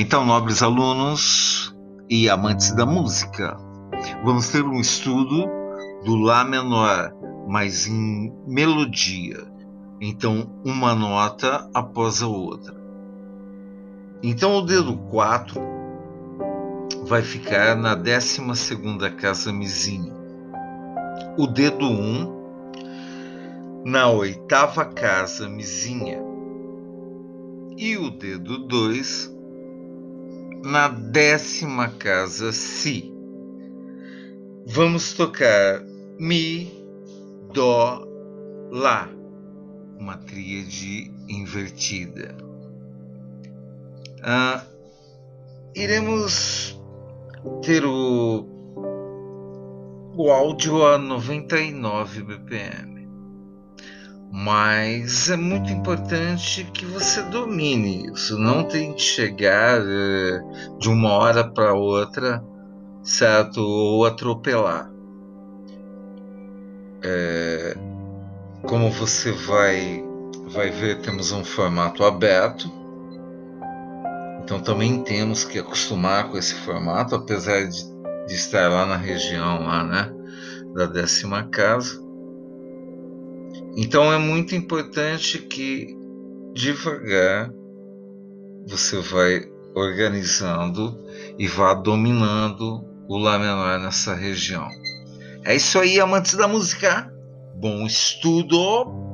Então, nobres alunos e amantes da música, vamos ter um estudo do Lá menor, mas em melodia. Então, uma nota após a outra. Então, o dedo 4 vai ficar na 12 casa mizinha. O dedo 1 na oitava casa mizinha. E o dedo 2 na décima casa Si. Vamos tocar Mi, Dó, Lá, uma tríade invertida. Ah, iremos ter o, o áudio a 99 BPM mas é muito importante que você domine isso, não tente chegar é, de uma hora para outra, certo? Ou atropelar. É, como você vai, vai ver, temos um formato aberto, então também temos que acostumar com esse formato, apesar de, de estar lá na região lá, né, da décima casa. Então é muito importante que devagar você vai organizando e vá dominando o Lá menor nessa região. É isso aí, amantes da música. Bom estudo!